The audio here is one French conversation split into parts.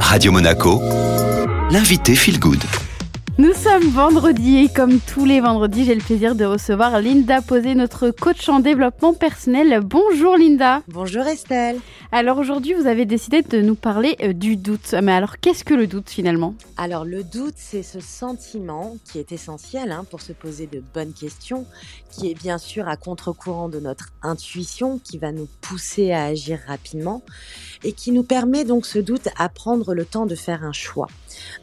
Radio Monaco, l'invité Feel Good. Nous sommes vendredi et comme tous les vendredis, j'ai le plaisir de recevoir Linda Posé, notre coach en développement personnel. Bonjour Linda. Bonjour Estelle. Alors aujourd'hui, vous avez décidé de nous parler euh, du doute. Mais alors, qu'est-ce que le doute finalement? Alors le doute, c'est ce sentiment qui est essentiel hein, pour se poser de bonnes questions, qui est bien sûr à contre-courant de notre intuition, qui va nous pousser à agir rapidement et qui nous permet donc ce doute à prendre le temps de faire un choix.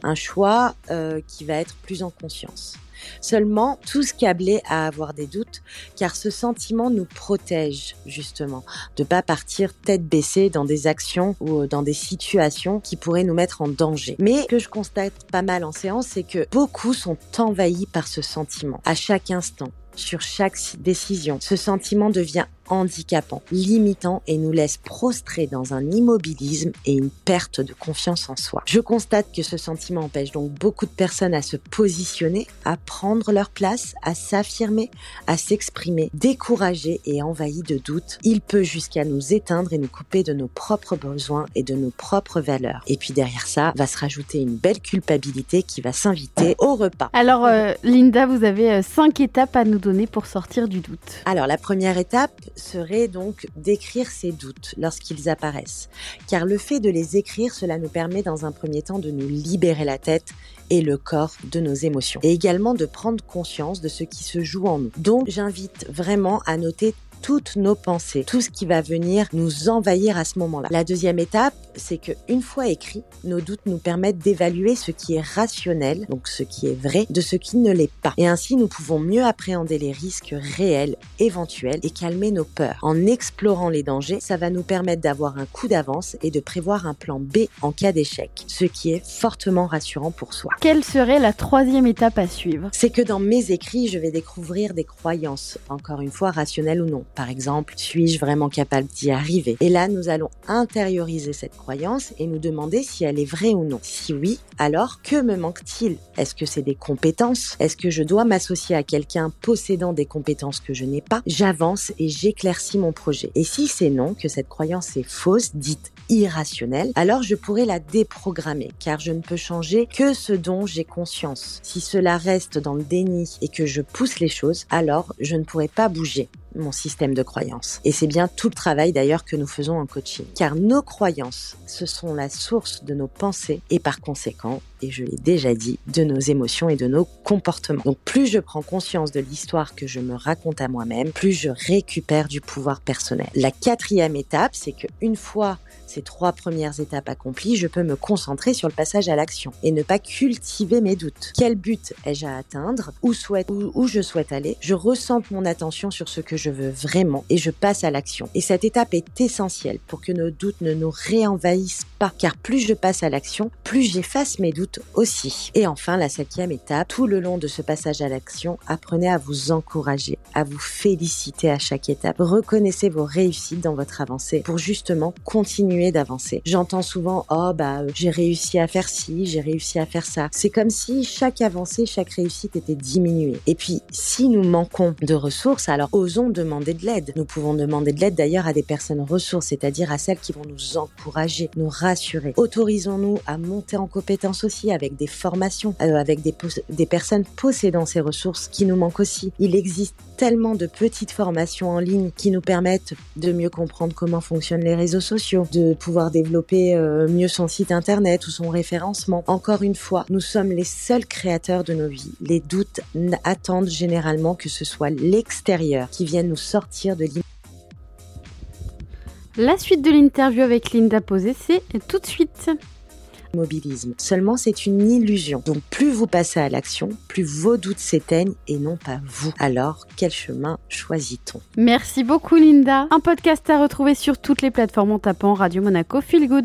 Un choix euh, qui va être plus en conscience. Seulement, tous câblés à avoir des doutes, car ce sentiment nous protège justement de pas partir tête baissée dans des actions ou euh, dans des situations qui pourraient nous mettre en danger. Mais ce que je constate pas mal en séance, c'est que beaucoup sont envahis par ce sentiment à chaque instant sur chaque décision. Ce sentiment devient handicapant, limitant et nous laisse prostrés dans un immobilisme et une perte de confiance en soi. Je constate que ce sentiment empêche donc beaucoup de personnes à se positionner, à prendre leur place, à s'affirmer, à s'exprimer, découragés et envahis de doutes. Il peut jusqu'à nous éteindre et nous couper de nos propres besoins et de nos propres valeurs. Et puis derrière ça, va se rajouter une belle culpabilité qui va s'inviter au repas. Alors euh, Linda, vous avez euh, cinq étapes à nous donner pour sortir du doute. Alors la première étape, serait donc d'écrire ses doutes lorsqu'ils apparaissent. Car le fait de les écrire, cela nous permet dans un premier temps de nous libérer la tête et le corps de nos émotions. Et également de prendre conscience de ce qui se joue en nous. Donc j'invite vraiment à noter toutes nos pensées, tout ce qui va venir nous envahir à ce moment-là. La deuxième étape, c'est que une fois écrit, nos doutes nous permettent d'évaluer ce qui est rationnel, donc ce qui est vrai, de ce qui ne l'est pas. Et ainsi, nous pouvons mieux appréhender les risques réels, éventuels, et calmer nos peurs. En explorant les dangers, ça va nous permettre d'avoir un coup d'avance et de prévoir un plan B en cas d'échec, ce qui est fortement rassurant pour soi. Quelle serait la troisième étape à suivre? C'est que dans mes écrits, je vais découvrir des croyances, encore une fois rationnelles ou non par exemple, suis-je vraiment capable d'y arriver? Et là, nous allons intérioriser cette croyance et nous demander si elle est vraie ou non. Si oui, alors que me manque-t-il? Est-ce que c'est des compétences? Est-ce que je dois m'associer à quelqu'un possédant des compétences que je n'ai pas? J'avance et j'éclaircis mon projet. Et si c'est non, que cette croyance est fausse, dite irrationnelle, alors je pourrais la déprogrammer, car je ne peux changer que ce dont j'ai conscience. Si cela reste dans le déni et que je pousse les choses, alors je ne pourrai pas bouger mon système de croyances. Et c'est bien tout le travail d'ailleurs que nous faisons en coaching. Car nos croyances, ce sont la source de nos pensées et par conséquent, et je l'ai déjà dit, de nos émotions et de nos comportements. Donc plus je prends conscience de l'histoire que je me raconte à moi-même, plus je récupère du pouvoir personnel. La quatrième étape, c'est que une fois ces trois premières étapes accomplies, je peux me concentrer sur le passage à l'action et ne pas cultiver mes doutes. Quel but ai-je à atteindre? Où, souhaite, où, je souhaite aller? Je ressens mon attention sur ce que je veux vraiment et je passe à l'action. Et cette étape est essentielle pour que nos doutes ne nous réenvahissent pas, car plus je passe à l'action, plus j'efface mes doutes aussi. Et enfin, la cinquième étape, tout le long de ce passage à l'action, apprenez à vous encourager, à vous féliciter à chaque étape. Reconnaissez vos réussites dans votre avancée pour justement continuer d'avancer. J'entends souvent, oh bah, j'ai réussi à faire ci, j'ai réussi à faire ça. C'est comme si chaque avancée, chaque réussite était diminuée. Et puis, si nous manquons de ressources, alors osons demander de l'aide. Nous pouvons demander de l'aide d'ailleurs à des personnes ressources, c'est-à-dire à celles qui vont nous encourager, nous rassurer. Autorisons-nous à monter en compétence aussi avec des formations, euh, avec des, personnes possédant ces ressources qui nous manquent aussi. Il existe tellement de petites formations en ligne qui nous permettent de mieux comprendre comment fonctionnent les réseaux sociaux, de pouvoir développer euh, mieux son site internet ou son référencement. Encore une fois, nous sommes les seuls créateurs de nos vies. Les doutes attendent généralement que ce soit l'extérieur qui vienne nous sortir de la suite de l'interview avec Linda Posé, c'est tout de suite mobilisme. Seulement, c'est une illusion. Donc, plus vous passez à l'action, plus vos doutes s'éteignent et non pas vous. Alors, quel chemin choisit-on? Merci beaucoup, Linda. Un podcast à retrouver sur toutes les plateformes en tapant Radio Monaco Feel Good.